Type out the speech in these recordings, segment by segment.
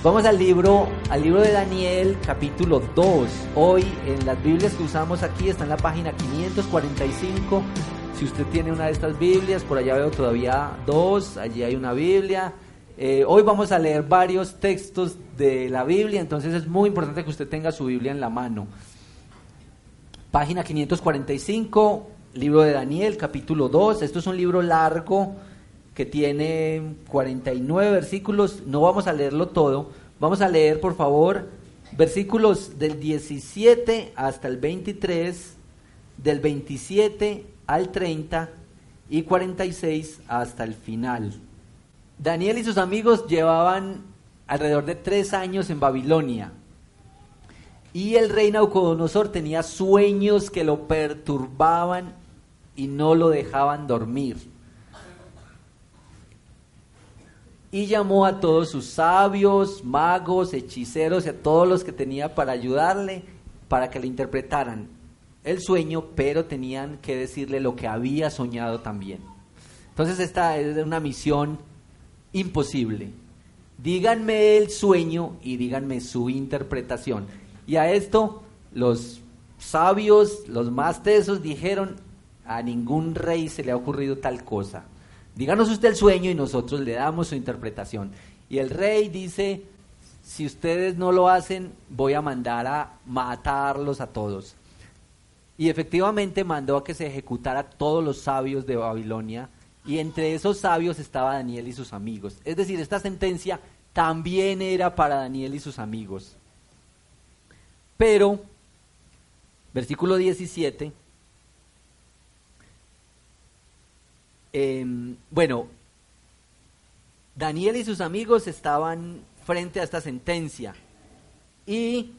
Vamos al libro, al libro de Daniel, capítulo 2. Hoy en las Biblias que usamos aquí está en la página 545. Si usted tiene una de estas Biblias, por allá veo todavía dos, allí hay una Biblia. Eh, hoy vamos a leer varios textos de la Biblia, entonces es muy importante que usted tenga su Biblia en la mano. Página 545, libro de Daniel, capítulo 2. Esto es un libro largo que tiene 49 versículos. No vamos a leerlo todo. Vamos a leer, por favor, versículos del 17 hasta el 23, del 27 al 30 y 46 hasta el final. Daniel y sus amigos llevaban alrededor de tres años en Babilonia. Y el rey Naucodonosor tenía sueños que lo perturbaban y no lo dejaban dormir. Y llamó a todos sus sabios, magos, hechiceros y a todos los que tenía para ayudarle, para que le interpretaran el sueño, pero tenían que decirle lo que había soñado también. Entonces esta es una misión imposible. Díganme el sueño y díganme su interpretación. Y a esto los sabios, los más tesos dijeron, a ningún rey se le ha ocurrido tal cosa. Díganos usted el sueño y nosotros le damos su interpretación. Y el rey dice, si ustedes no lo hacen, voy a mandar a matarlos a todos. Y efectivamente mandó a que se ejecutara todos los sabios de Babilonia, y entre esos sabios estaba Daniel y sus amigos. Es decir, esta sentencia también era para Daniel y sus amigos. Pero, versículo 17, Em, bueno, Daniel y sus amigos estaban frente a esta sentencia y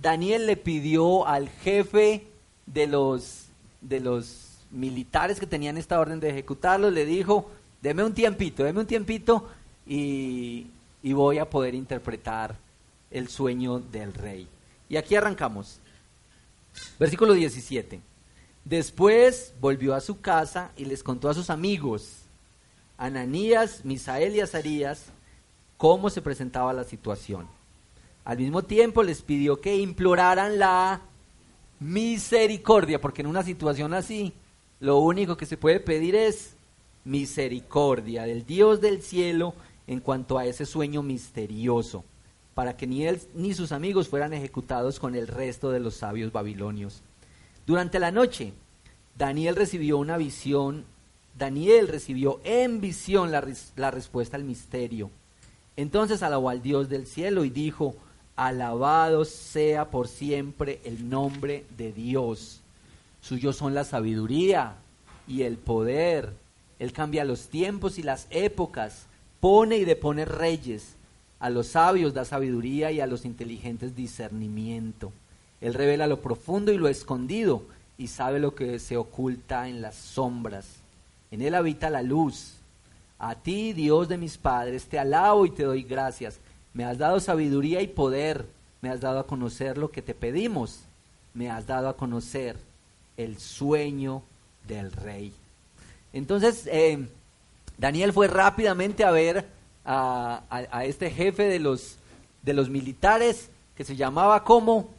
Daniel le pidió al jefe de los, de los militares que tenían esta orden de ejecutarlo, le dijo, deme un tiempito, deme un tiempito y, y voy a poder interpretar el sueño del rey. Y aquí arrancamos. Versículo 17. Después volvió a su casa y les contó a sus amigos, Ananías, Misael y Azarías, cómo se presentaba la situación. Al mismo tiempo les pidió que imploraran la misericordia, porque en una situación así, lo único que se puede pedir es misericordia del Dios del cielo en cuanto a ese sueño misterioso, para que ni él ni sus amigos fueran ejecutados con el resto de los sabios babilonios. Durante la noche, Daniel recibió una visión, Daniel recibió en visión la, la respuesta al misterio. Entonces alabó al Dios del cielo y dijo, alabado sea por siempre el nombre de Dios. Suyos son la sabiduría y el poder. Él cambia los tiempos y las épocas, pone y depone reyes. A los sabios da sabiduría y a los inteligentes discernimiento. Él revela lo profundo y lo escondido y sabe lo que se oculta en las sombras. En Él habita la luz. A ti, Dios de mis padres, te alabo y te doy gracias. Me has dado sabiduría y poder. Me has dado a conocer lo que te pedimos. Me has dado a conocer el sueño del rey. Entonces, eh, Daniel fue rápidamente a ver a, este jefe de los, de los militares que se llamaba como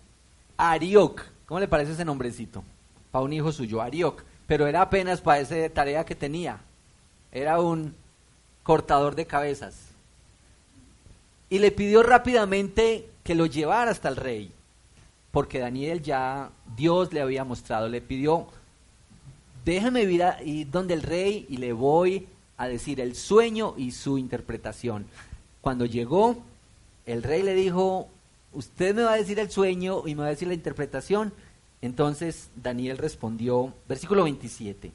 Arioc. ¿Cómo le parece ese nombrecito? Para un hijo suyo, Arioc. Pero era apenas para esa tarea que tenía. Era un cortador de cabezas. Y le pidió rápidamente que lo llevara hasta el rey. Porque Daniel ya, Dios le había mostrado, le pidió, déjame ir donde el rey y le voy a decir el sueño y su interpretación. Cuando llegó, el rey le dijo, usted me va a decir el sueño y me va a decir la interpretación. Entonces Daniel respondió, versículo 27,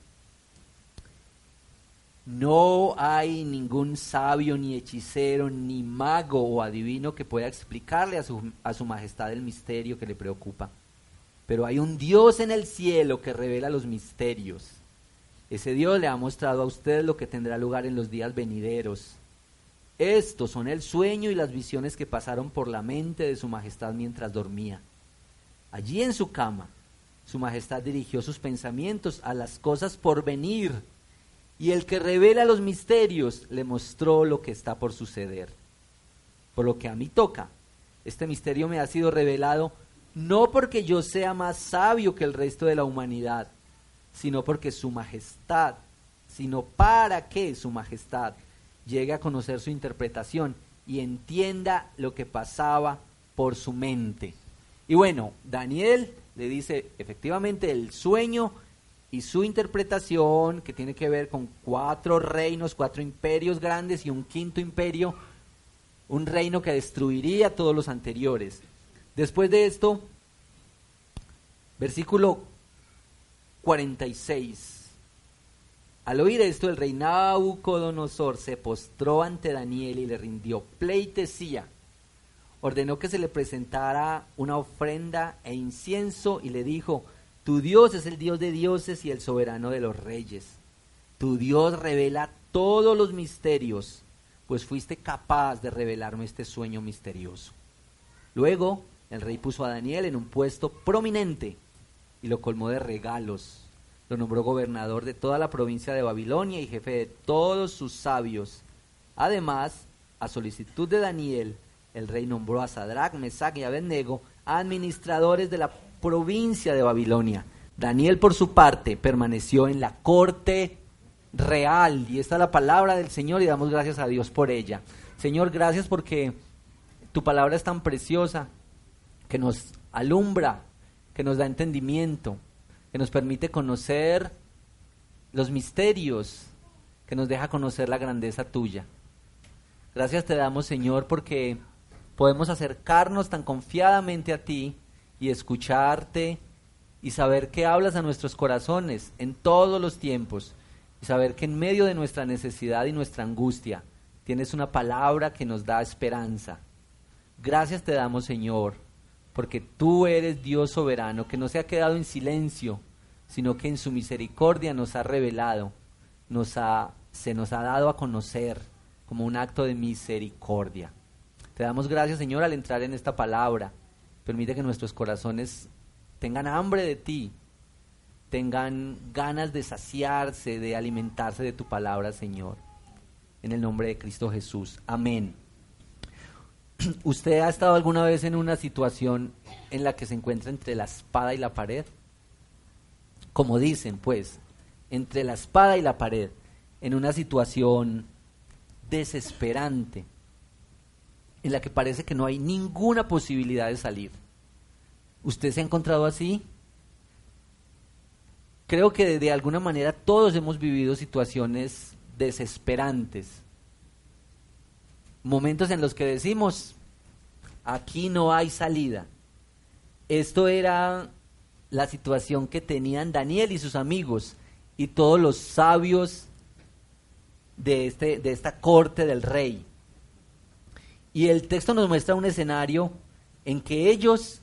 no hay ningún sabio, ni hechicero, ni mago o adivino que pueda explicarle a su, a su majestad el misterio que le preocupa. Pero hay un Dios en el cielo que revela los misterios. Ese Dios le ha mostrado a usted lo que tendrá lugar en los días venideros. Estos son el sueño y las visiones que pasaron por la mente de su majestad mientras dormía. Allí en su cama, su majestad dirigió sus pensamientos a las cosas por venir, y el que revela los misterios le mostró lo que está por suceder. por lo que a mí toca. Este misterio me ha sido revelado no porque yo sea más sabio que el resto de la humanidad, sino porque su majestad, sino para que su majestad llegue a conocer su interpretación y entienda lo que pasaba por su mente. Y bueno, Daniel le dice efectivamente el sueño y su interpretación, que tiene que ver con cuatro reinos, cuatro imperios grandes y un quinto imperio, un reino que destruiría todos los anteriores. Después de esto, versículo 46. Al oír esto, el rey Nabucodonosor se postró ante Daniel y le rindió pleitesía. Ordenó que se le presentara una ofrenda e incienso y le dijo, Tu Dios es el Dios de dioses y el soberano de los reyes. Tu Dios revela todos los misterios pues fuiste capaz de revelarme este sueño misterioso. Luego el rey puso a Daniel en un puesto prominente y lo colmó de regalos. Nombró gobernador de toda la provincia de Babilonia y jefe de todos sus sabios. Además, a solicitud de Daniel, el rey nombró a Sadrach, Mesach y Abednego administradores de la provincia de Babilonia. Daniel, por su parte, permaneció en la corte real. Y esta es la palabra del Señor y damos gracias a Dios por ella. Señor, gracias porque tu palabra es tan preciosa que nos alumbra, que nos da entendimiento, que nos permite conocer los misterios, que nos deja conocer la grandeza tuya. Gracias te damos, Señor, porque podemos acercarnos tan confiadamente a ti y escucharte y saber que hablas a nuestros corazones en todos los tiempos y saber que en medio de nuestra necesidad y nuestra angustia tienes una palabra que nos da esperanza. Gracias te damos, Señor, porque tú eres Dios soberano, que no se ha quedado en silencio, sino que en su misericordia nos ha revelado, nos ha, se nos ha dado a conocer como un acto de misericordia. Te damos gracias, Señor, al entrar en esta palabra. Permite que nuestros corazones tengan hambre de ti, tengan ganas de saciarse, de alimentarse de tu palabra, Señor. En el nombre de Cristo Jesús. Amén. ¿Usted ha estado alguna vez en una situación en la que se encuentra entre la espada y la pared? Como dicen, pues, entre la espada y la pared, en una situación desesperante, en la que parece que no hay ninguna posibilidad de salir. ¿Usted se ha encontrado así? creo que de alguna manera todos hemos vivido situaciones desesperantes. Momentos en los que decimos, aquí no hay salida. Esto era la situación que tenían Daniel y sus amigos y todos los sabios de, este, de esta corte del rey. Y el texto nos muestra un escenario en que ellos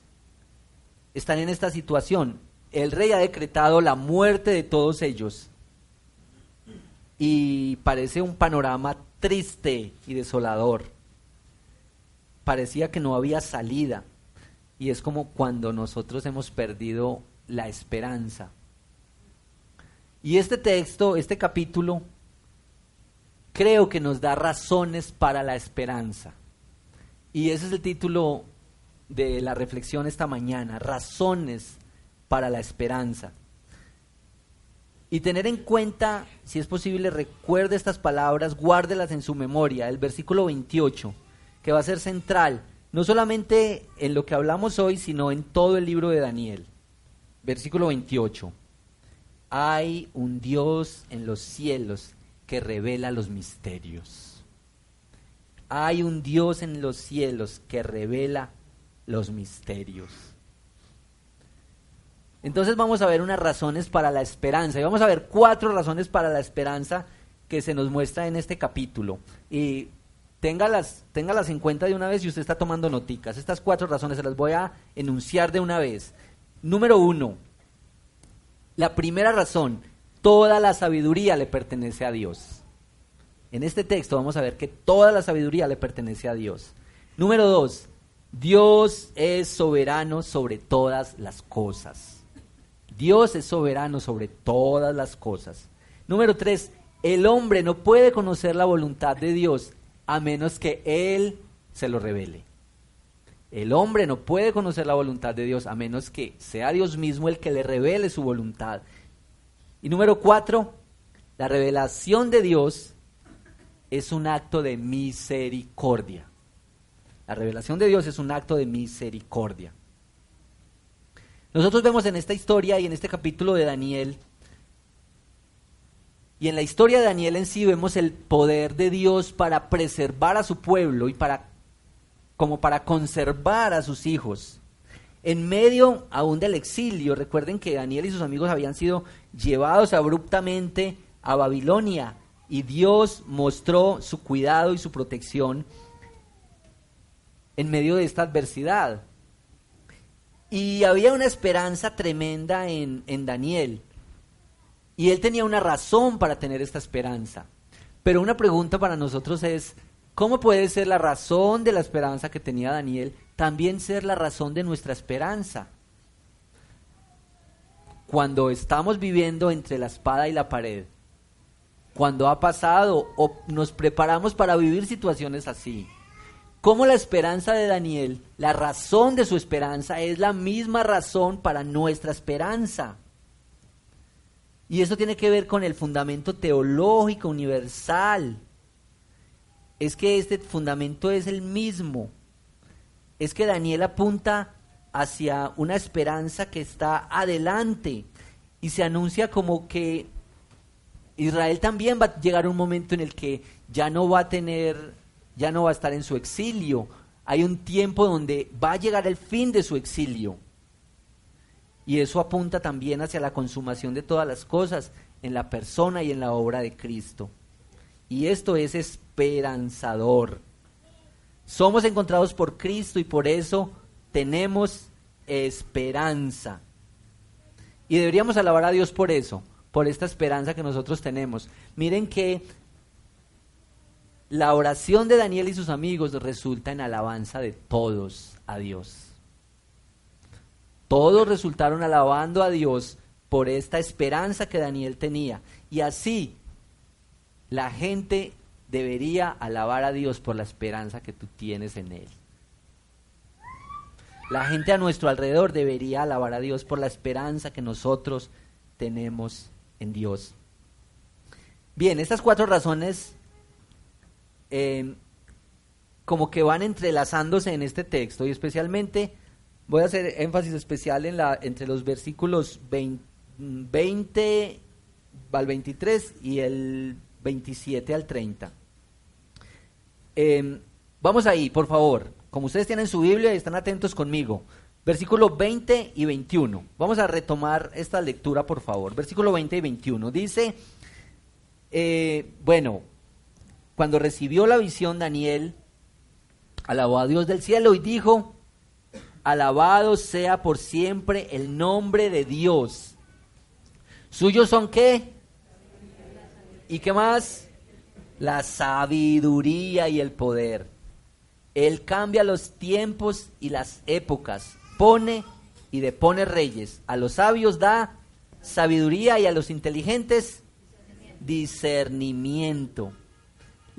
están en esta situación el rey ha decretado la muerte de todos ellos. Y parece un panorama triste y desolador. Parecía que no había salida. Y es como cuando nosotros hemos perdido la esperanza. Y este texto, este capítulo, creo que nos da razones para la esperanza. Y ese es el título de la reflexión esta mañana, razones para la esperanza. Y tener en cuenta, si es posible, recuerde estas palabras, guárdelas en su memoria, el versículo 28, que va a ser central, no solamente en lo que hablamos hoy, sino en todo el libro de Daniel. Versículo 28. Hay un Dios en los cielos que revela los misterios. Hay un Dios en los cielos que revela los misterios. Entonces vamos a ver unas razones para la esperanza y vamos a ver cuatro razones para la esperanza que se nos muestra en este capítulo. Y téngalas, téngalas en cuenta de una vez si usted está tomando noticas. Estas cuatro razones se las voy a enunciar de una vez. Número uno, la primera razón, toda la sabiduría le pertenece a Dios. En este texto vamos a ver que toda la sabiduría le pertenece a Dios. Número dos, Dios es soberano sobre todas las cosas. Dios es soberano sobre todas las cosas. Número tres, el hombre no puede conocer la voluntad de Dios a menos que Él se lo revele. El hombre no puede conocer la voluntad de Dios a menos que sea Dios mismo el que le revele su voluntad. Y número cuatro, la revelación de Dios es un acto de misericordia. La revelación de Dios es un acto de misericordia. Nosotros vemos en esta historia y en este capítulo de Daniel, y en la historia de Daniel en sí vemos el poder de Dios para preservar a su pueblo y para como para conservar a sus hijos. En medio aún del exilio, recuerden que Daniel y sus amigos habían sido llevados abruptamente a Babilonia y Dios mostró su cuidado y su protección en medio de esta adversidad. Y había una esperanza tremenda en, en Daniel. Y él tenía una razón para tener esta esperanza. Pero una pregunta para nosotros es, ¿cómo puede ser la razón de la esperanza que tenía Daniel también ser la razón de nuestra esperanza? Cuando estamos viviendo entre la espada y la pared, cuando ha pasado o nos preparamos para vivir situaciones así, como la esperanza de Daniel, la razón de su esperanza es la misma razón para nuestra esperanza. Y eso tiene que ver con el fundamento teológico universal. Es que este fundamento es el mismo. Es que Daniel apunta hacia una esperanza que está adelante y se anuncia como que Israel también va a llegar un momento en el que ya no va a tener ya no va a estar en su exilio. Hay un tiempo donde va a llegar el fin de su exilio. Y eso apunta también hacia la consumación de todas las cosas en la persona y en la obra de Cristo. Y esto es esperanzador. Somos encontrados por Cristo y por eso tenemos esperanza. Y deberíamos alabar a Dios por eso, por esta esperanza que nosotros tenemos. Miren que la oración de Daniel y sus amigos resulta en alabanza de todos a Dios. Todos resultaron alabando a Dios por esta esperanza que Daniel tenía. Y así la gente debería alabar a Dios por la esperanza que tú tienes en Él. La gente a nuestro alrededor debería alabar a Dios por la esperanza que nosotros tenemos en Dios. Bien, estas cuatro razones Em, como que van entrelazándose en este texto y especialmente voy a hacer énfasis especial en la, entre los versículos 20, al 23 y el 27 al 30. Em, vamos ahí, por favor. Como ustedes tienen su Biblia y están atentos conmigo. Versículo 20 y 21. Vamos a retomar esta lectura, por favor. Versículo 20 y 21. Dice, eh, bueno, cuando recibió la visión, Daniel alabó a Dios del cielo y dijo, alabado sea por siempre el nombre de Dios. ¿Suyos son qué? ¿Y qué más? La sabiduría y el poder. Él cambia los tiempos y las épocas, pone y depone reyes. A los sabios da sabiduría y a los inteligentes discernimiento.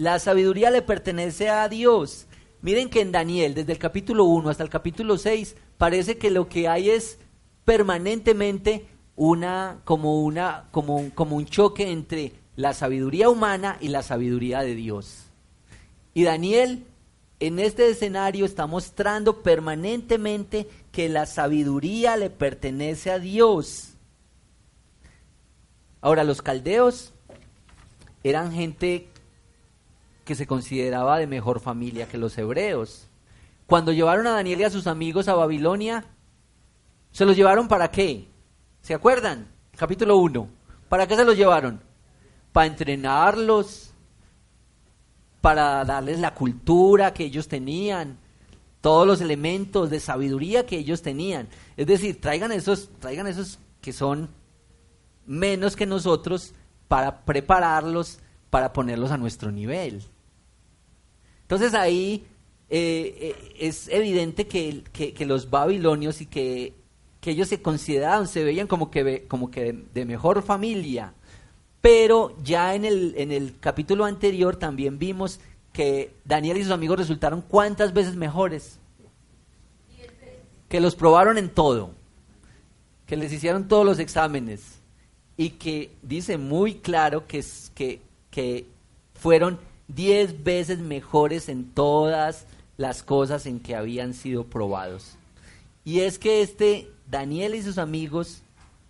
La sabiduría le pertenece a Dios. Miren que en Daniel, desde el capítulo 1 hasta el capítulo 6, parece que lo que hay es permanentemente una, como, una, como, como un choque entre la sabiduría humana y la sabiduría de Dios. Y Daniel en este escenario está mostrando permanentemente que la sabiduría le pertenece a Dios. Ahora, los caldeos eran gente que se consideraba de mejor familia que los hebreos. Cuando llevaron a Daniel y a sus amigos a Babilonia, ¿se los llevaron para qué? ¿Se acuerdan? Capítulo 1. ¿Para qué se los llevaron? Para entrenarlos, para darles la cultura que ellos tenían, todos los elementos de sabiduría que ellos tenían. Es decir, traigan esos, traigan esos que son menos que nosotros para prepararlos para ponerlos a nuestro nivel. Entonces ahí eh, eh, es evidente que, los babilonios y que, ellos se consideraban, se veían como que, como que de, mejor familia. Pero ya en el, en el capítulo anterior también vimos que Daniel y sus amigos resultaron cuántas veces mejores. Que los probaron en todo, que les hicieron todos los exámenes y que dice muy claro que, que, que fueron diez veces mejores en todas las cosas en que habían sido probados. Y es que este Daniel y sus amigos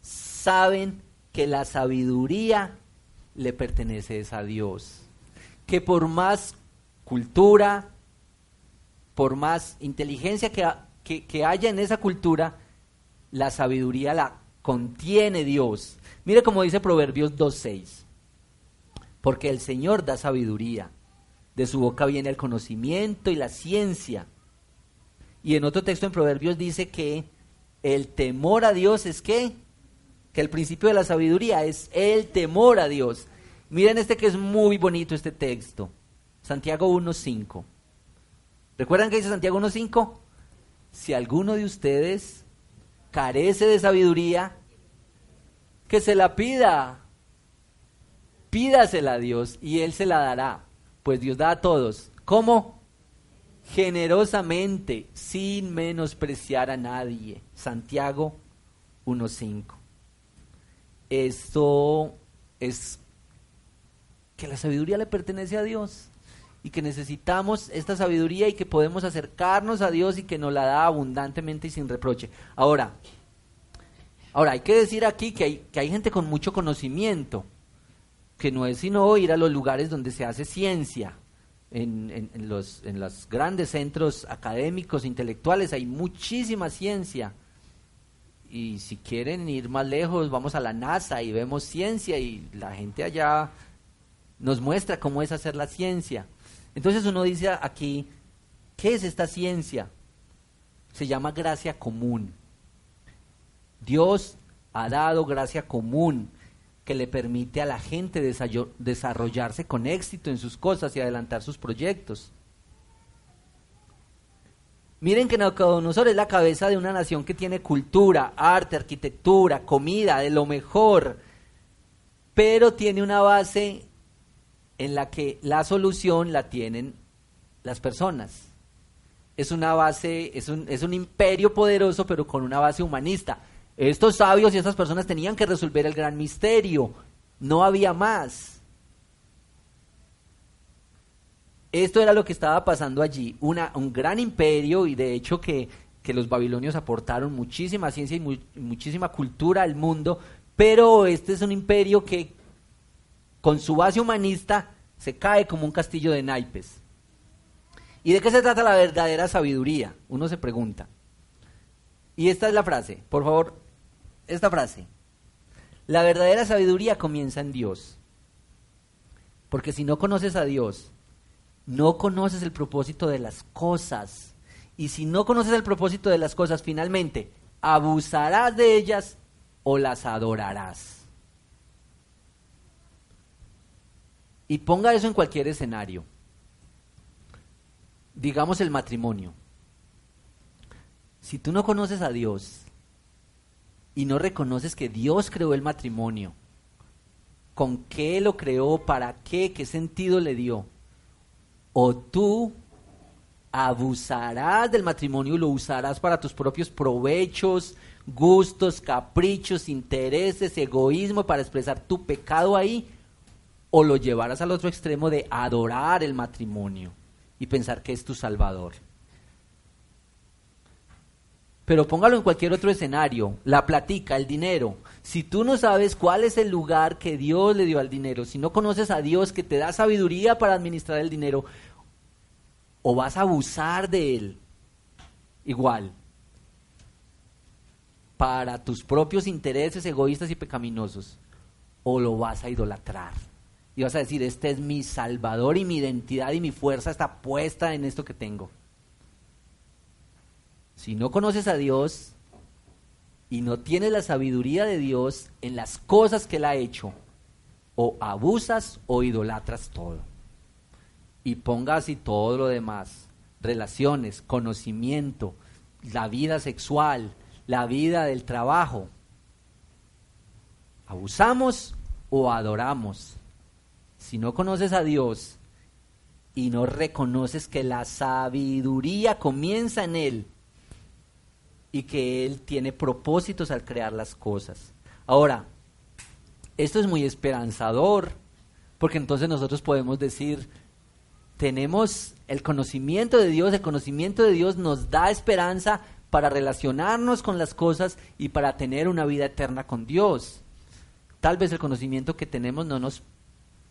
saben que la sabiduría le pertenece a Dios. Que por más cultura, por más inteligencia que, que, haya en esa cultura, la sabiduría la contiene Dios. Mire como dice Proverbios 2.6. Porque el Señor da sabiduría. De su boca viene el conocimiento y la ciencia. Y en otro texto en Proverbios dice que el temor a Dios es qué? Que el principio de la sabiduría es el temor a Dios. Miren este que es muy bonito este texto. Santiago 1.5. ¿Recuerdan que dice Santiago 1.5? Si alguno de ustedes carece de sabiduría, que se la pida. Pídasela a Dios y Él se la dará. Pues Dios da a todos. ¿Cómo? Generosamente, sin menospreciar a nadie. Santiago 1.5. Esto es que la sabiduría le pertenece a Dios y que necesitamos esta sabiduría y que podemos acercarnos a Dios y que nos la da abundantemente y sin reproche. Ahora, ahora hay que decir aquí que hay, que hay gente con mucho conocimiento, que no es sino ir a los lugares donde se hace ciencia. En, los, en los grandes centros académicos, intelectuales, hay muchísima ciencia. Y si quieren ir más lejos, vamos a la NASA y vemos ciencia y la gente allá nos muestra cómo es hacer la ciencia. Entonces uno dice aquí, ¿qué es esta ciencia? Se llama gracia común. Dios ha dado gracia común que le permite a la gente desarrollarse con éxito en sus cosas y adelantar sus proyectos. Miren que Nabucodonosor es la cabeza de una nación que tiene cultura, arte, arquitectura, comida, de lo mejor, pero tiene una base en la que la solución la tienen las personas. Es una base, es un, es un imperio poderoso, pero con una base humanista. Estos sabios y estas personas tenían que resolver el gran misterio. No había más. Esto era lo que estaba pasando allí. Un gran imperio y de hecho que los babilonios aportaron muchísima ciencia y muchísima cultura al mundo, pero este es un imperio que con su base humanista, se cae como un castillo de naipes. ¿Y de qué se trata la verdadera sabiduría? Uno se pregunta. Y esta es la frase, por favor, esta frase. La verdadera sabiduría comienza en Dios. Porque si no conoces a Dios, no conoces el propósito de las cosas. Y si no conoces el propósito de las cosas, finalmente, abusarás de ellas o las adorarás. Y ponga eso en cualquier escenario. Digamos el matrimonio. Si tú no conoces a Dios y no reconoces que Dios creó el matrimonio, con qué lo creó, para qué, qué sentido le dio, o tú abusarás del matrimonio y lo usarás para tus propios provechos, gustos, caprichos, intereses, egoísmo, para expresar tu pecado ahí, o lo llevarás al otro extremo de adorar el matrimonio y pensar que es tu salvador. Pero póngalo en cualquier otro escenario, la platica, el dinero. Si tú no sabes cuál es el lugar que Dios le dio al dinero, si no conoces a Dios que te da sabiduría para administrar el dinero, o vas a abusar de él, igual, para tus propios intereses egoístas y pecaminosos, o lo vas a idolatrar y vas a decir, este es mi salvador y mi identidad y mi fuerza está puesta en esto que tengo. Si no conoces a Dios y no tienes la sabiduría de Dios en las cosas que Él ha hecho, o abusas o idolatras todo. Y pongas y todo lo demás, relaciones, conocimiento, la vida sexual, la vida del trabajo. ¿Abusamos o adoramos? si no conoces a Dios y no reconoces que la sabiduría comienza en Él y que Él tiene propósitos al crear las cosas. Ahora, esto es muy esperanzador, porque entonces nosotros podemos decir, tenemos el conocimiento de Dios, el conocimiento de Dios nos da esperanza para relacionarnos con las cosas y para tener una vida eterna con Dios. Tal vez el conocimiento que tenemos no nos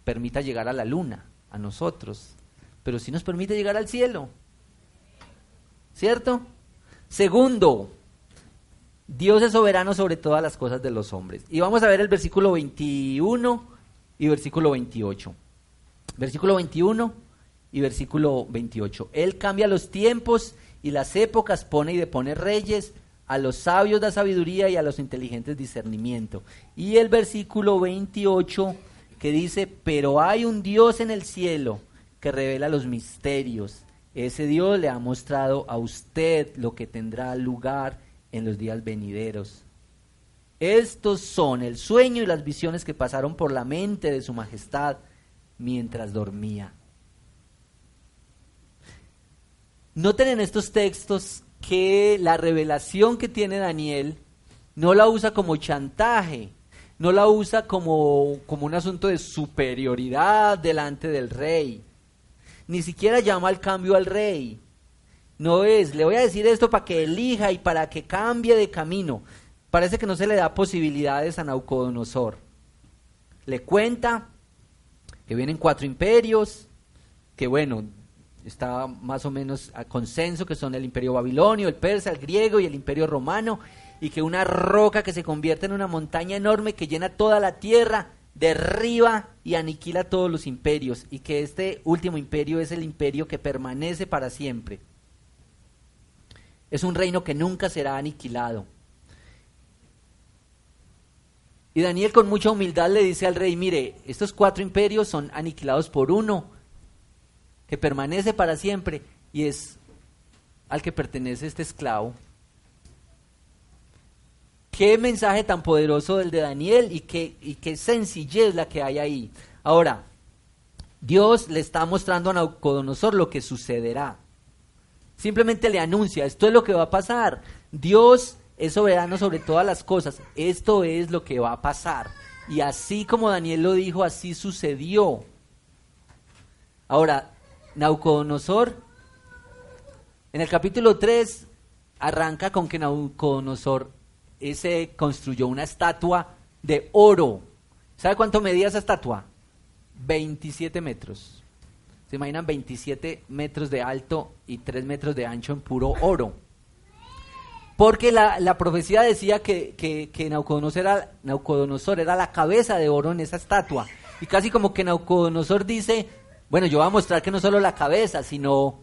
permita llegar a la luna, a nosotros, pero sí nos permite llegar al cielo. ¿Cierto? Segundo, Dios es soberano sobre todas las cosas de los hombres. Y vamos a ver el versículo 21 y versículo 28. Versículo 21 y versículo 28. Él cambia los tiempos y las épocas, pone y depone reyes, a los sabios da sabiduría y a los inteligentes discernimiento. Y el versículo 28 que dice, pero hay un Dios en el cielo que revela los misterios. Ese Dios le ha mostrado a usted lo que tendrá lugar en los días venideros. Estos son el sueño y las visiones que pasaron por la mente de su majestad mientras dormía. Noten en estos textos que la revelación que tiene Daniel no la usa como chantaje, no la usa como, como un asunto de superioridad delante del rey, ni siquiera llama al cambio al rey. No es, le voy a decir esto para que elija y para que cambie de camino. Parece que no se le da posibilidades a Naucodonosor. Le cuenta que vienen cuatro imperios, que bueno, está más o menos a consenso que son el imperio babilonio, el persa, el griego y el imperio romano, y que una roca que se convierte en una montaña enorme que llena toda la tierra derriba y aniquila todos los imperios, y que este último imperio es el imperio que permanece para siempre. Es un reino que nunca será aniquilado. Y Daniel con mucha humildad le dice al rey, mire, estos cuatro imperios son aniquilados por uno, que permanece para siempre, y es al que pertenece este esclavo. Qué mensaje tan poderoso el de Daniel y qué, sencillez la que hay ahí. Ahora, Dios le está mostrando a Naucodonosor lo que sucederá. Simplemente le anuncia, esto es lo que va a pasar. Dios es soberano sobre todas las cosas. Esto es lo que va a pasar. Y así como Daniel lo dijo, así sucedió. Ahora, Naucodonosor, en el capítulo 3, arranca con que Naucodonosor se construyó una estatua de oro. ¿Sabe cuánto medía esa estatua? 27 metros. ¿Se imaginan 27 metros de alto y 3 metros de ancho en puro oro? Porque la, profecía decía que, que, que Naucodonosor era la cabeza de oro en esa estatua. Y casi como que Naucodonosor dice, bueno, yo voy a mostrar que no solo la cabeza, sino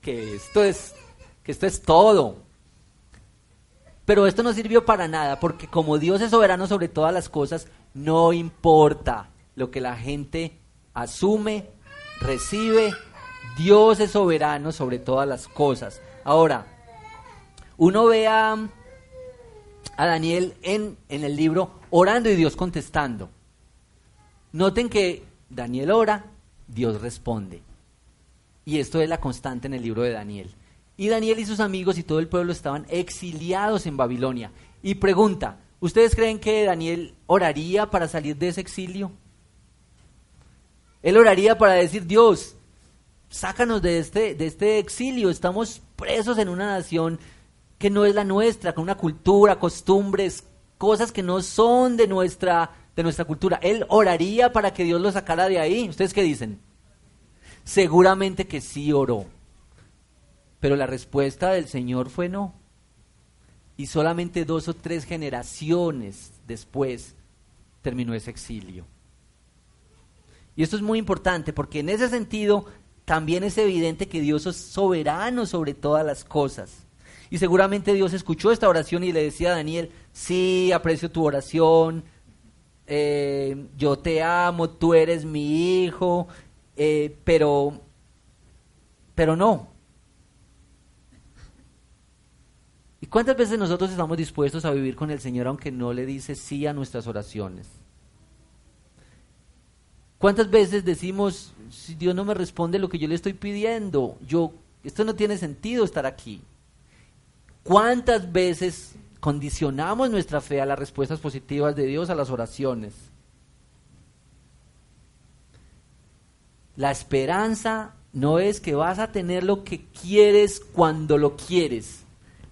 que esto es, que esto es todo. Pero esto no sirvió para nada, porque como Dios es soberano sobre todas las cosas, no importa lo que la gente asume, recibe, Dios es soberano sobre todas las cosas. Ahora, uno ve a, a Daniel en, en el libro orando y Dios contestando. Noten que Daniel ora, Dios responde. Y esto es la constante en el libro de Daniel. Y Daniel y sus amigos y todo el pueblo estaban exiliados en Babilonia. Y pregunta, ¿ustedes creen que Daniel oraría para salir de ese exilio? Él oraría para decir, Dios, sácanos de este, de este exilio, estamos presos en una nación que no es la nuestra, con una cultura, costumbres, cosas que no son de nuestra de nuestra cultura. Él oraría para que Dios lo sacara de ahí. ¿Ustedes qué dicen? Seguramente que sí oró. Pero la respuesta del Señor fue no. Y solamente dos o tres generaciones después terminó ese exilio. Y esto es muy importante porque en ese sentido también es evidente que Dios es soberano sobre todas las cosas. Y seguramente Dios escuchó esta oración y le decía a Daniel, sí, aprecio tu oración, eh, yo te amo, tú eres mi hijo, eh, pero, pero no. ¿Y cuántas veces nosotros estamos dispuestos a vivir con el Señor aunque no le dice sí a nuestras oraciones? ¿Cuántas veces decimos, si Dios no me responde lo que yo le estoy pidiendo, yo, esto no tiene sentido estar aquí? ¿Cuántas veces condicionamos nuestra fe a las respuestas positivas de Dios a las oraciones? La esperanza no es que vas a tener lo que quieres cuando lo quieres.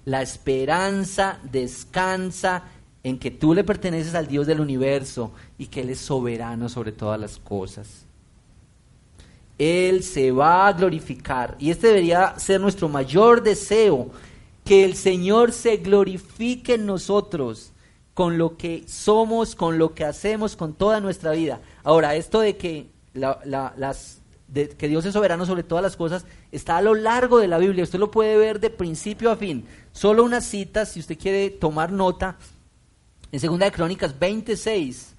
La esperanza descansa en que tú le perteneces al Dios del universo y que Él es soberano sobre todas las cosas. Él se va a glorificar y este debería ser nuestro mayor deseo, que el Señor se glorifique en nosotros con lo que somos, con lo que hacemos, con toda nuestra vida. Ahora, esto de que las, que Dios es soberano sobre todas las cosas, está a lo largo de la Biblia. Usted lo puede ver de principio a fin. Solo una cita, si usted quiere tomar nota, en Segunda de Crónicas 26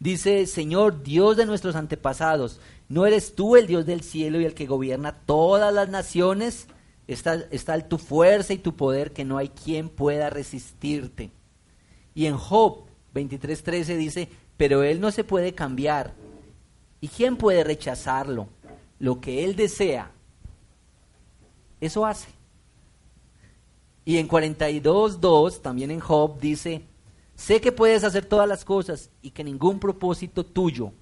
dice, Señor, Dios de nuestros antepasados, ¿no eres tú el Dios del cielo y el que gobierna todas las naciones? Está, está tu fuerza y tu poder que no hay quien pueda resistirte. Y en Job 23:13 dice, pero él no se puede cambiar ¿Y quién puede rechazarlo? Lo que Él desea, eso hace. Y en 42.2, también en Job, dice, sé que puedes hacer todas las cosas y que ningún propósito tuyo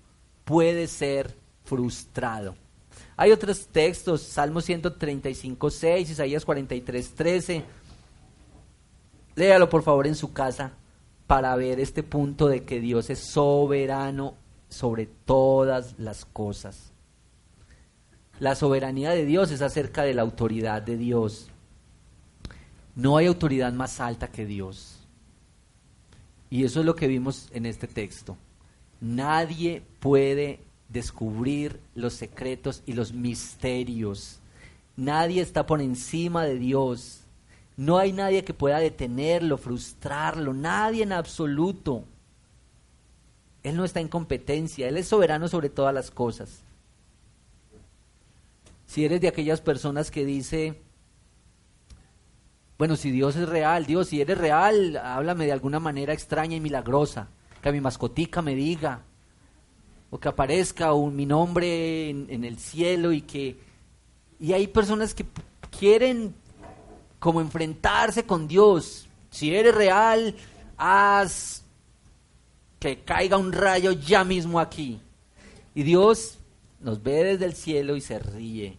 puede ser frustrado. Hay otros textos, Salmo 135.6, Isaías 43.13. Léalo por favor en su casa para ver este punto de que Dios es soberano sobre todas las cosas. La soberanía de Dios es acerca de la autoridad de Dios. No hay autoridad más alta que Dios. Y eso es lo que vimos en este texto. Nadie puede descubrir los secretos y los misterios. Nadie está por encima de Dios. No hay nadie que pueda detenerlo, frustrarlo, nadie en absoluto. Él no está en competencia, Él es soberano sobre todas las cosas. Si eres de aquellas personas que dice, bueno, si Dios es real, Dios, si eres real, háblame de alguna manera extraña y milagrosa, que a mi mascotica me diga, o que aparezca un, mi nombre en, en el cielo y que... Y hay personas que quieren como enfrentarse con Dios. Si eres real, haz caiga un rayo ya mismo aquí. Y Dios nos ve desde el cielo y se ríe.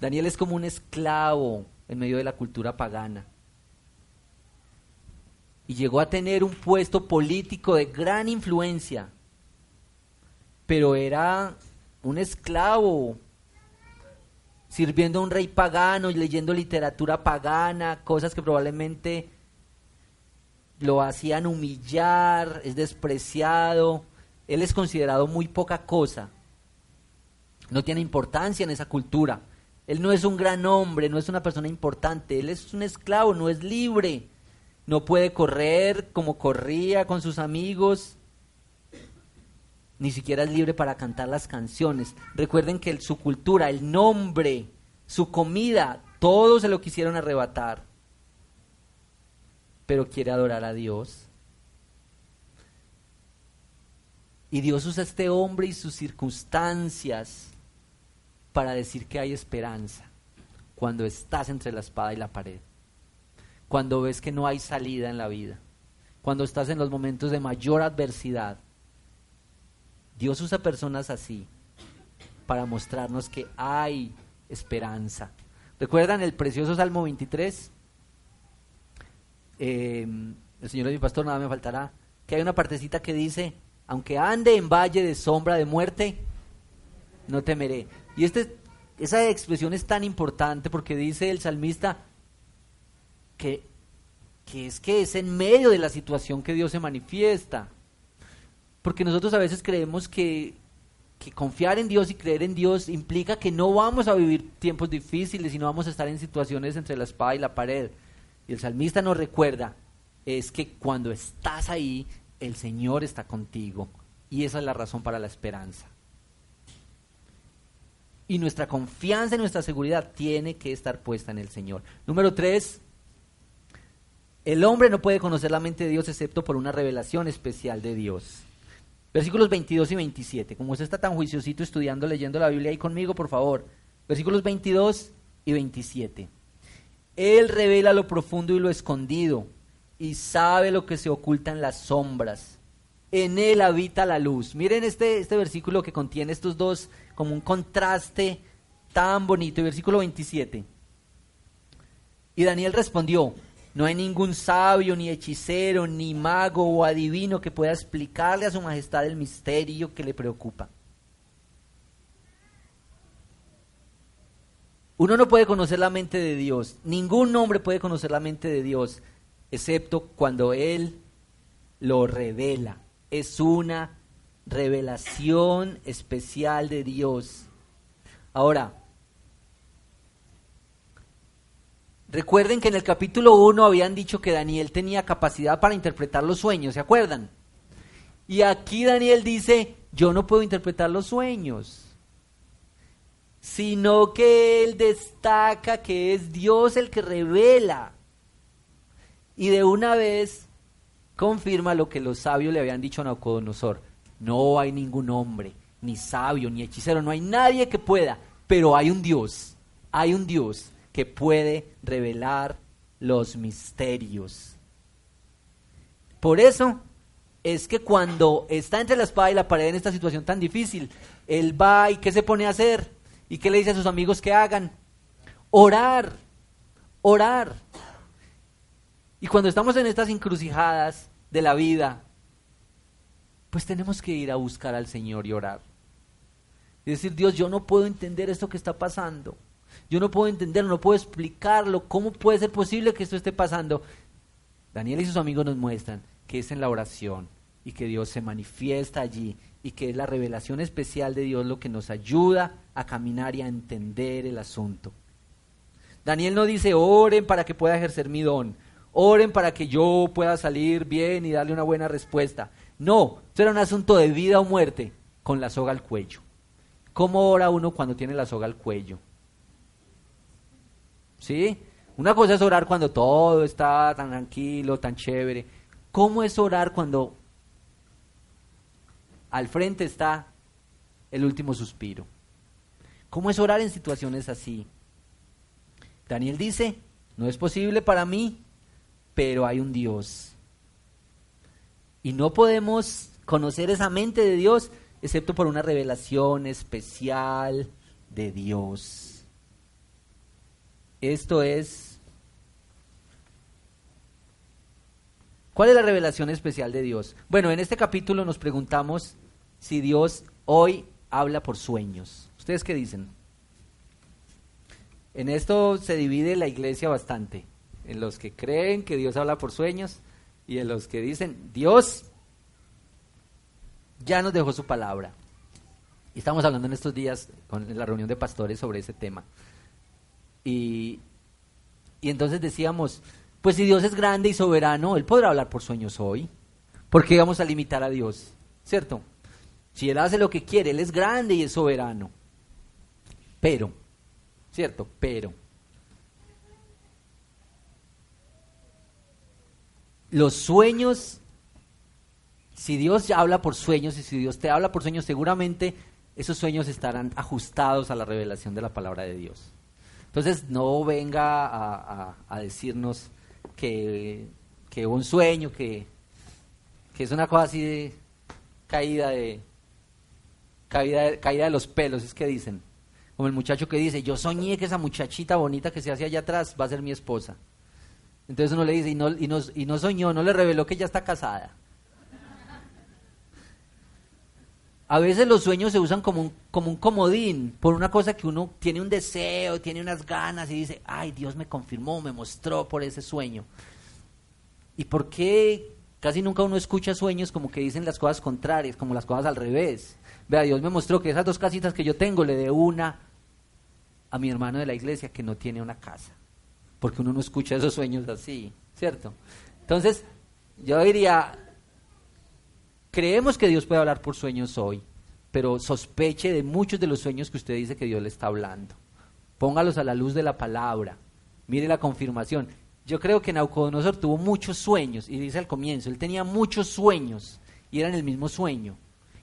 Daniel es como un esclavo en medio de la cultura pagana. Y llegó a tener un puesto político de gran influencia. Pero era un esclavo sirviendo a un rey pagano y leyendo literatura pagana, cosas que probablemente lo hacían humillar, es despreciado, él es considerado muy poca cosa, no tiene importancia en esa cultura, él no es un gran hombre, no es una persona importante, él es un esclavo, no es libre, no puede correr como corría con sus amigos, ni siquiera es libre para cantar las canciones. Recuerden que su cultura, el nombre, su comida, todo se lo quisieron arrebatar pero quiere adorar a Dios. Y Dios usa este hombre y sus circunstancias para decir que hay esperanza cuando estás entre la espada y la pared, cuando ves que no hay salida en la vida, cuando estás en los momentos de mayor adversidad. Dios usa personas así para mostrarnos que hay esperanza. ¿Recuerdan el precioso Salmo 23? Em, el Señor es mi pastor, nada me faltará, que hay una partecita que dice, aunque ande en valle de sombra de muerte, no temeré. Y este, esa expresión es tan importante porque dice el salmista que, que es que es en medio de la situación que Dios se manifiesta. Porque nosotros a veces creemos que, que confiar en Dios y creer en Dios implica que no vamos a vivir tiempos difíciles y no vamos a estar en situaciones entre la espada y la pared. Y el salmista nos recuerda, es que cuando estás ahí, el Señor está contigo. Y esa es la razón para la esperanza. Y nuestra confianza y nuestra seguridad tiene que estar puesta en el Señor. Número tres, el hombre no puede conocer la mente de Dios excepto por una revelación especial de Dios. Versículos 22 y 27. Como usted está tan juiciosito estudiando, leyendo la Biblia ahí conmigo, por favor. Versículos 22 y 27. Él revela lo profundo y lo escondido y sabe lo que se oculta en las sombras. En Él habita la luz. Miren este, este versículo que contiene estos dos como un contraste tan bonito. Versículo 27. Y Daniel respondió, no hay ningún sabio, ni hechicero, ni mago o adivino que pueda explicarle a su majestad el misterio que le preocupa. Uno no puede conocer la mente de Dios, ningún hombre puede conocer la mente de Dios, excepto cuando Él lo revela. Es una revelación especial de Dios. Ahora, recuerden que en el capítulo 1 habían dicho que Daniel tenía capacidad para interpretar los sueños, ¿se acuerdan? Y aquí Daniel dice, yo no puedo interpretar los sueños sino que él destaca que es Dios el que revela. Y de una vez confirma lo que los sabios le habían dicho a Nabucodonosor. No hay ningún hombre, ni sabio, ni hechicero, no hay nadie que pueda, pero hay un Dios, hay un Dios que puede revelar los misterios. Por eso es que cuando está entre la espada y la pared en esta situación tan difícil, él va y ¿qué se pone a hacer? ¿Y qué le dice a sus amigos que hagan? Orar, orar. Y cuando estamos en estas encrucijadas de la vida, pues tenemos que ir a buscar al Señor y orar. Y decir, Dios, yo no puedo entender esto que está pasando. Yo no puedo entenderlo, no puedo explicarlo. ¿Cómo puede ser posible que esto esté pasando? Daniel y sus amigos nos muestran que es en la oración y que Dios se manifiesta allí y que es la revelación especial de Dios lo que nos ayuda a caminar y a entender el asunto. Daniel no dice oren para que pueda ejercer mi don, oren para que yo pueda salir bien y darle una buena respuesta. No, esto era un asunto de vida o muerte con la soga al cuello. ¿Cómo ora uno cuando tiene la soga al cuello? ¿Sí? Una cosa es orar cuando todo está tan tranquilo, tan chévere. ¿Cómo es orar cuando al frente está el último suspiro. ¿Cómo es orar en situaciones así? Daniel dice, no es posible para mí, pero hay un Dios. Y no podemos conocer esa mente de Dios excepto por una revelación especial de Dios. Esto es... ¿Cuál es la revelación especial de Dios? Bueno, en este capítulo nos preguntamos si Dios hoy habla por sueños. ¿Ustedes qué dicen? En esto se divide la iglesia bastante, en los que creen que Dios habla por sueños y en los que dicen, Dios ya nos dejó su palabra. Y estamos hablando en estos días con la reunión de pastores sobre ese tema. Y, entonces decíamos, pues si Dios es grande y soberano, Él podrá hablar por sueños hoy. ¿Por qué vamos a limitar a Dios? ¿Cierto? Si Él hace lo que quiere, Él es grande y es soberano. Pero, ¿cierto? Pero. Los sueños, si Dios habla por sueños y si Dios te habla por sueños, seguramente esos sueños estarán ajustados a la revelación de la palabra de Dios. Entonces no venga a, decirnos que, que, un sueño, que, que es una cosa así de caída de, caída, caída de los pelos, es que dicen. Como el muchacho que dice, yo soñé que esa muchachita bonita que se hace allá atrás va a ser mi esposa. Entonces uno le dice, y no, y no, y no soñó, no le reveló que ya está casada. A veces los sueños se usan como un, como un comodín, por una cosa que uno tiene un deseo, tiene unas ganas y dice, ay, Dios me confirmó, me mostró por ese sueño. ¿Y por qué casi nunca uno escucha sueños como que dicen las cosas contrarias, como las cosas al revés? Vea, Dios me mostró que esas dos casitas que yo tengo le dé una a mi hermano de la iglesia que no tiene una casa. Porque uno no escucha esos sueños así, ¿cierto? Entonces, yo diría, creemos que Dios puede hablar por sueños hoy, pero sospeche de muchos de los sueños que usted dice que Dios le está hablando. Póngalos a la luz de la palabra. Mire la confirmación. Yo creo que Naucodonosor tuvo muchos sueños, y dice al comienzo, él tenía muchos sueños, y eran el mismo sueño.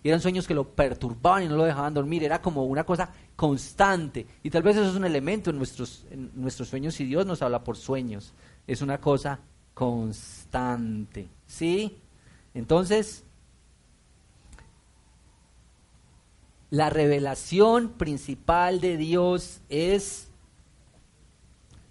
Eran sueños que lo perturbaban y no lo dejaban dormir, era como una cosa constante. Y tal vez eso es un elemento en nuestros, en nuestros sueños y Dios nos habla por sueños. Es una cosa constante. ¿Sí? Entonces, la revelación principal de Dios es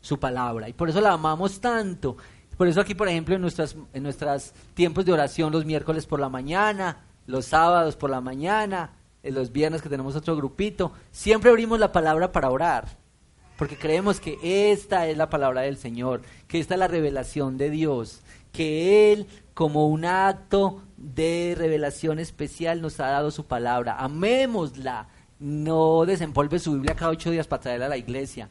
su palabra. Y por eso la amamos tanto. Por eso aquí, por ejemplo, en nuestras, en nuestros tiempos de oración, los miércoles por la mañana, los sábados por la mañana, en los viernes que tenemos otro grupito, siempre abrimos la palabra para orar. Porque creemos que esta es la palabra del Señor, que esta es la revelación de Dios, que Él, como un acto de revelación especial, nos ha dado su palabra. Amémosla. No desempolve su Biblia cada ocho días para traerla a la iglesia.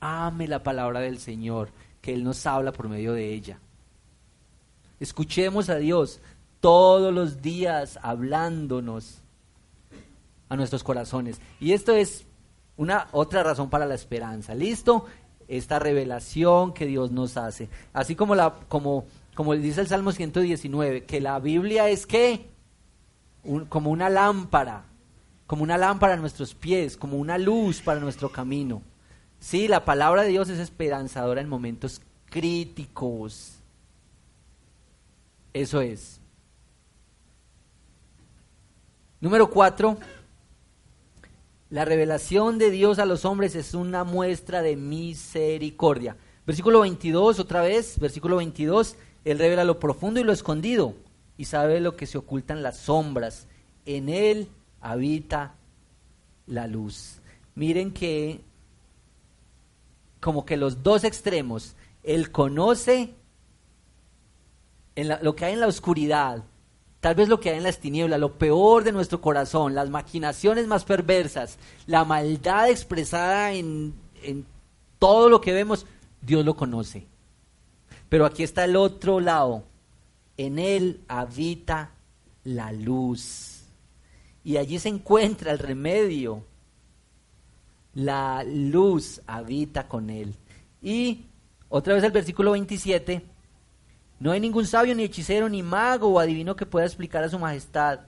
Ame la palabra del Señor, que Él nos habla por medio de ella. Escuchemos a Dios todos los días hablándonos a nuestros corazones. Y esto es una otra razón para la esperanza. ¿Listo? Esta revelación que Dios nos hace. Así como la como como dice el Salmo 119, que la Biblia es qué? como una lámpara, como una lámpara a nuestros pies, como una luz para nuestro camino. Sí, la palabra de Dios es esperanzadora en momentos críticos. Eso es. Número cuatro, la revelación de Dios a los hombres es una muestra de misericordia. Versículo 22, otra vez, versículo 22, Él revela lo profundo y lo escondido y sabe lo que se oculta en las sombras. En Él habita la luz. Miren que como que los dos extremos, Él conoce en lo que hay en la oscuridad, tal vez lo que hay en las tinieblas, lo peor de nuestro corazón, las maquinaciones más perversas, la maldad expresada en, en todo lo que vemos, Dios lo conoce. Pero aquí está el otro lado. En Él habita la luz. Y allí se encuentra el remedio. La luz habita con Él. Y otra vez el versículo 27 no hay ningún sabio, ni hechicero, ni mago o adivino que pueda explicar a su majestad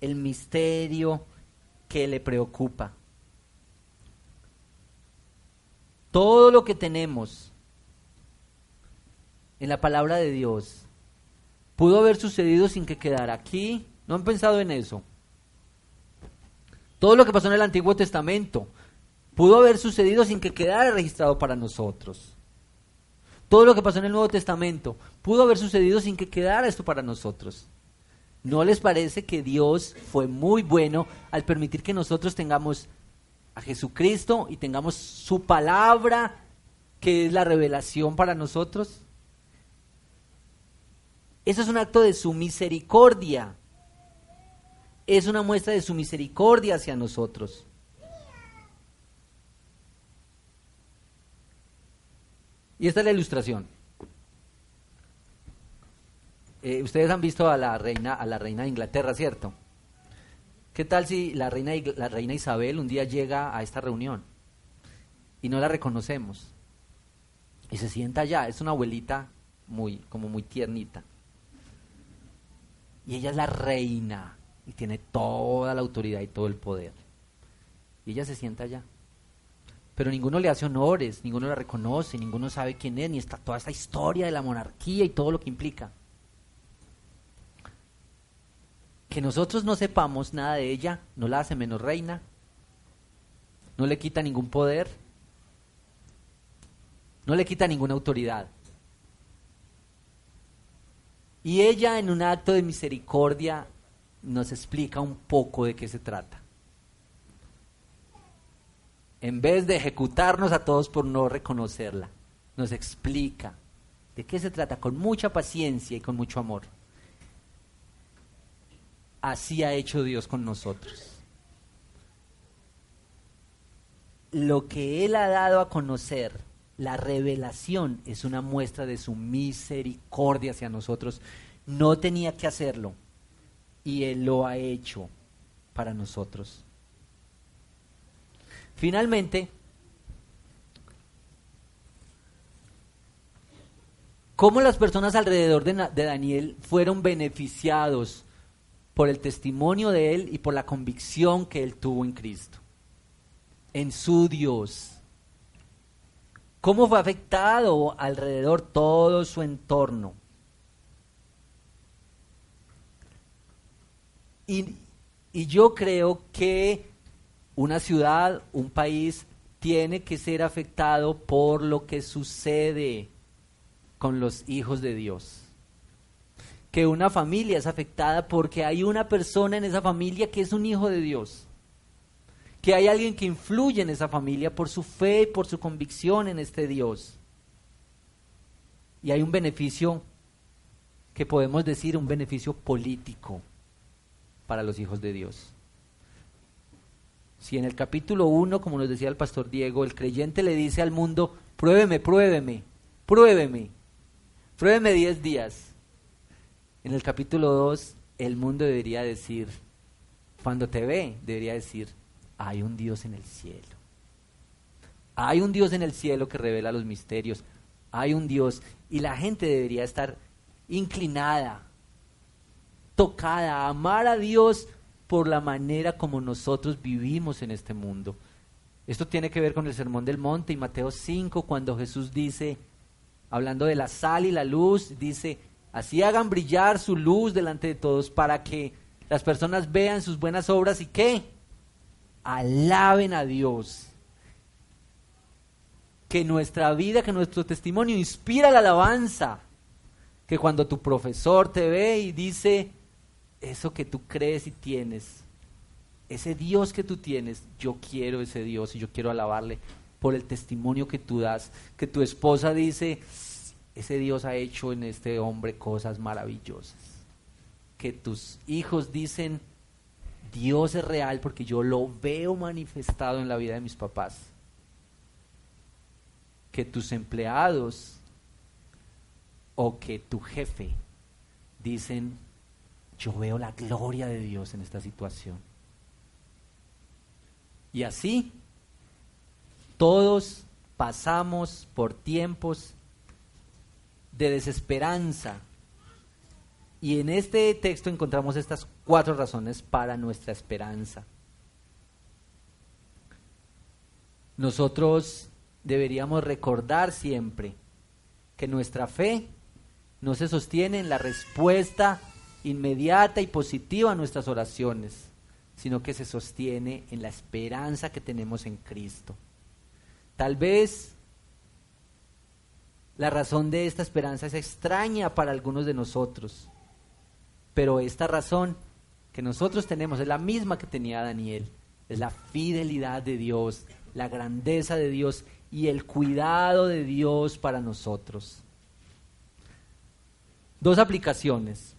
el misterio que le preocupa. Todo lo que tenemos en la palabra de Dios pudo haber sucedido sin que quedara aquí. ¿No han pensado en eso? Todo lo que pasó en el Antiguo Testamento pudo haber sucedido sin que quedara registrado para nosotros. Todo lo que pasó en el Nuevo Testamento pudo haber sucedido sin que quedara esto para nosotros. ¿No les parece que Dios fue muy bueno al permitir que nosotros tengamos a Jesucristo y tengamos su palabra, que es la revelación para nosotros? Eso es un acto de su misericordia. Es una muestra de su misericordia hacia nosotros. Y esta es la ilustración. Eh, ustedes han visto a la reina, a la reina de Inglaterra, ¿cierto? ¿Qué tal si la reina, la reina Isabel un día llega a esta reunión y no la reconocemos y se sienta allá? Es una abuelita muy, como muy tiernita. Y ella es la reina y tiene toda la autoridad y todo el poder. Y ella se sienta allá pero ninguno le hace honores, ninguno la reconoce, ninguno sabe quién es, ni está toda esta historia de la monarquía y todo lo que implica. Que nosotros no sepamos nada de ella no la hace menos reina, no le quita ningún poder, no le quita ninguna autoridad. Y ella en un acto de misericordia nos explica un poco de qué se trata en vez de ejecutarnos a todos por no reconocerla, nos explica de qué se trata con mucha paciencia y con mucho amor. Así ha hecho Dios con nosotros. Lo que Él ha dado a conocer, la revelación, es una muestra de su misericordia hacia nosotros. No tenía que hacerlo y Él lo ha hecho para nosotros. Finalmente, ¿cómo las personas alrededor de, Daniel fueron beneficiados por el testimonio de Él y por la convicción que Él tuvo en Cristo, en su Dios. ¿Cómo fue afectado alrededor todo su entorno? Y, y yo creo que una ciudad, un país, tiene que ser afectado por lo que sucede con los hijos de Dios. Que una familia es afectada porque hay una persona en esa familia que es un hijo de Dios. Que hay alguien que influye en esa familia por su fe y por su convicción en este Dios. Y hay un beneficio que podemos decir un beneficio político para los hijos de Dios. Si en el capítulo 1, como nos decía el pastor Diego, el creyente le dice al mundo, pruébeme, pruébeme, pruébeme, pruébeme 10 días. En el capítulo 2, el mundo debería decir, cuando te ve, debería decir, hay un Dios en el cielo. Hay un Dios en el cielo que revela los misterios. Hay un Dios. Y la gente debería estar inclinada tocada, amar a Dios por la manera como nosotros vivimos en este mundo. Esto tiene que ver con el Sermón del Monte y Mateo 5, cuando Jesús dice, hablando de la sal y la luz, dice, así hagan brillar su luz delante de todos para que las personas vean sus buenas obras y que alaben a Dios. Que nuestra vida, que nuestro testimonio inspira la alabanza. Que cuando tu profesor te ve y dice, eso que tú crees y tienes, ese Dios que tú tienes, yo quiero ese Dios y yo quiero alabarle por el testimonio que tú das, que tu esposa dice, ese Dios ha hecho en este hombre cosas maravillosas, que tus hijos dicen, Dios es real porque yo lo veo manifestado en la vida de mis papás, que tus empleados o que tu jefe dicen, yo veo la gloria de Dios en esta situación. Y así, todos pasamos por tiempos de desesperanza. Y en este texto encontramos estas cuatro razones para nuestra esperanza. Nosotros deberíamos recordar siempre que nuestra fe no se sostiene en la respuesta inmediata y positiva a nuestras oraciones, sino que se sostiene en la esperanza que tenemos en Cristo. Tal vez la razón de esta esperanza es extraña para algunos de nosotros, pero esta razón que nosotros tenemos es la misma que tenía Daniel, es la fidelidad de Dios, la grandeza de Dios y el cuidado de Dios para nosotros. Dos aplicaciones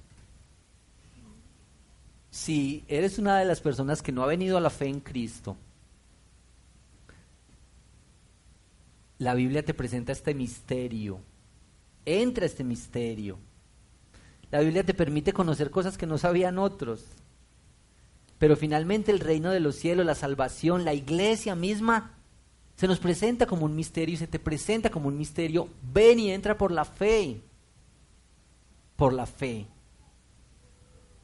si eres una de las personas que no ha venido a la fe en Cristo, la Biblia te presenta este misterio. Entra este misterio. La Biblia te permite conocer cosas que no sabían otros. Pero finalmente el reino de los cielos, la salvación, la iglesia misma, se nos presenta como un misterio y se te presenta como un misterio. Ven y entra por la fe. Por la fe.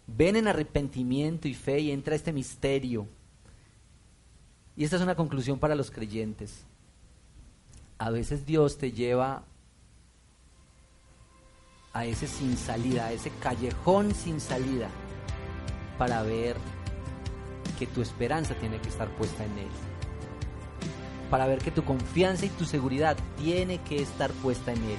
Ven en arrepentimiento y fe y entra este misterio. Y esta es una conclusión para los creyentes. A veces Dios te lleva a ese sin salida, a ese callejón sin salida, para ver que tu esperanza tiene que estar puesta en Él. Para ver que tu confianza y tu seguridad tiene que estar puesta en Él